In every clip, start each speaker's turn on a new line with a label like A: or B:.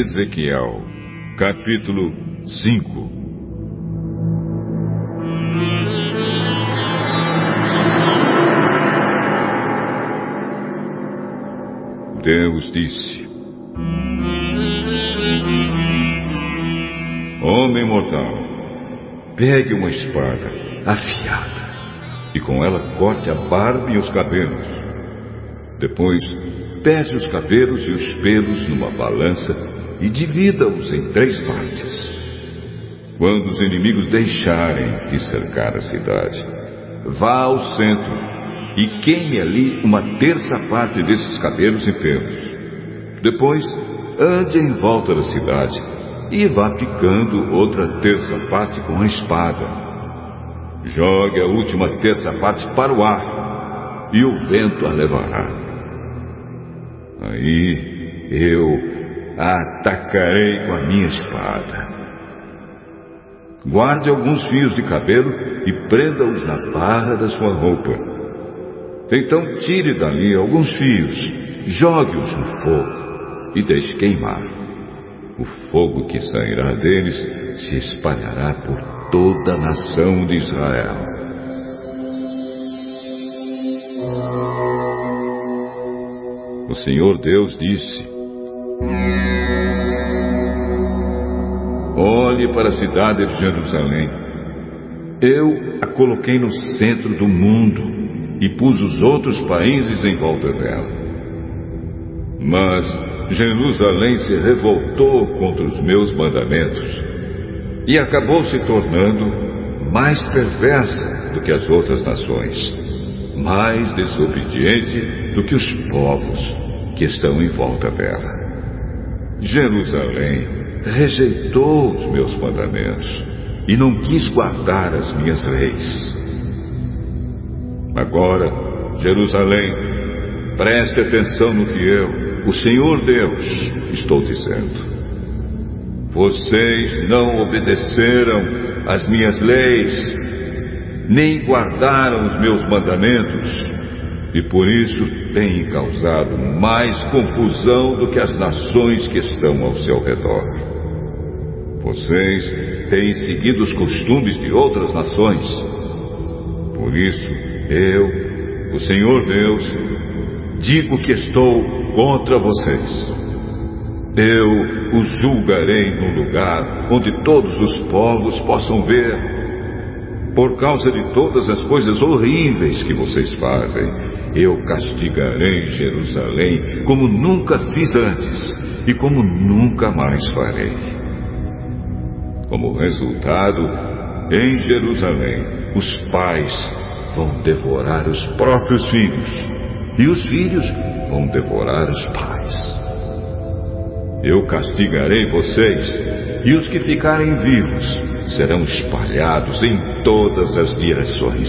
A: Ezequiel, capítulo 5 Deus disse: Homem mortal, pegue uma espada afiada e com ela corte a barba e os cabelos. Depois, pese os cabelos e os pelos numa balança e divida-os em três partes. Quando os inimigos deixarem de cercar a cidade, vá ao centro e queime ali uma terça parte desses cabelos e pelos. Depois, ande em volta da cidade e vá picando outra terça parte com a espada. Jogue a última terça parte para o ar e o vento a levará. Aí eu atacarei com a minha espada. Guarde alguns fios de cabelo e prenda-os na barra da sua roupa. Então tire dali alguns fios, jogue-os no fogo e deixe queimar. O fogo que sairá deles se espalhará por toda a nação de Israel. O Senhor Deus disse: Olhe para a cidade de Jerusalém. Eu a coloquei no centro do mundo e pus os outros países em volta dela. Mas Jerusalém se revoltou contra os meus mandamentos e acabou se tornando mais perversa do que as outras nações, mais desobediente do que os povos que estão em volta dela. Jerusalém rejeitou os meus mandamentos e não quis guardar as minhas leis. Agora, Jerusalém, preste atenção no que eu, o Senhor Deus, estou dizendo. Vocês não obedeceram às minhas leis, nem guardaram os meus mandamentos, e por isso têm causado mais confusão do que as nações que estão ao seu redor. Vocês têm seguido os costumes de outras nações. Por isso, eu, o Senhor Deus, digo que estou contra vocês. Eu os julgarei num lugar onde todos os povos possam ver. Por causa de todas as coisas horríveis que vocês fazem, eu castigarei Jerusalém como nunca fiz antes e como nunca mais farei. Como resultado, em Jerusalém, os pais vão devorar os próprios filhos, e os filhos vão devorar os pais. Eu castigarei vocês, e os que ficarem vivos serão espalhados em todas as direções.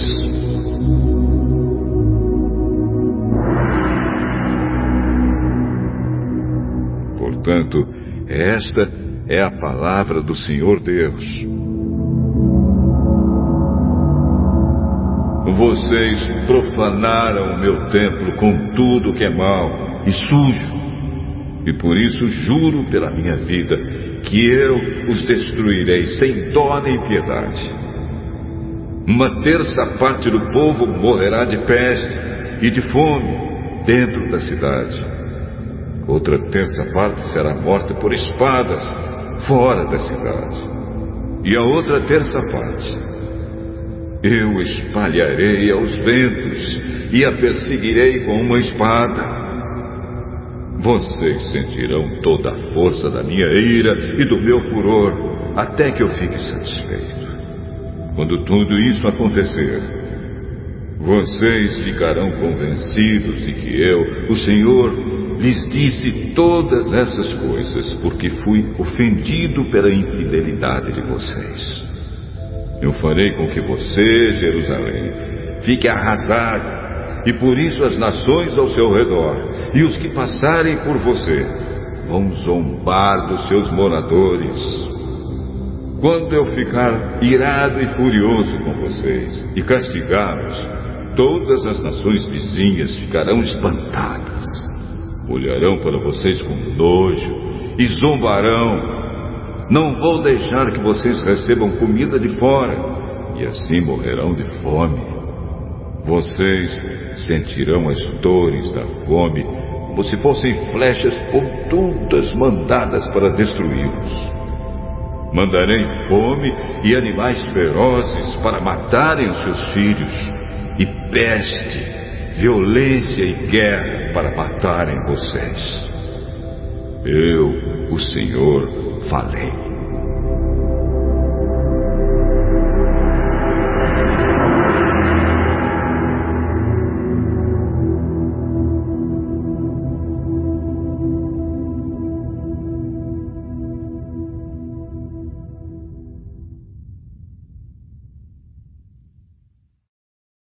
A: Portanto, esta é a palavra do Senhor Deus. Vocês profanaram o meu templo com tudo que é mal e sujo. E por isso juro pela minha vida que eu os destruirei sem dó nem piedade. Uma terça parte do povo morrerá de peste e de fome dentro da cidade. Outra terça parte será morta por espadas fora da cidade. E a outra terça parte eu espalharei aos ventos e a perseguirei com uma espada. Vocês sentirão toda a força da minha ira e do meu furor, até que eu fique satisfeito. Quando tudo isso acontecer, vocês ficarão convencidos de que eu, o Senhor, lhes disse todas essas coisas porque fui ofendido pela infidelidade de vocês. Eu farei com que você, Jerusalém, fique arrasado, e por isso as nações ao seu redor e os que passarem por você vão zombar dos seus moradores. Quando eu ficar irado e furioso com vocês e castigá-los, todas as nações vizinhas ficarão espantadas. Olharão para vocês com nojo e zombarão. Não vou deixar que vocês recebam comida de fora e assim morrerão de fome. Vocês sentirão as dores da fome como se fossem flechas pontudas mandadas para destruí-los. Mandarei fome e animais ferozes para matarem os seus filhos, e peste, violência e guerra para matarem vocês. Eu, o Senhor, falei.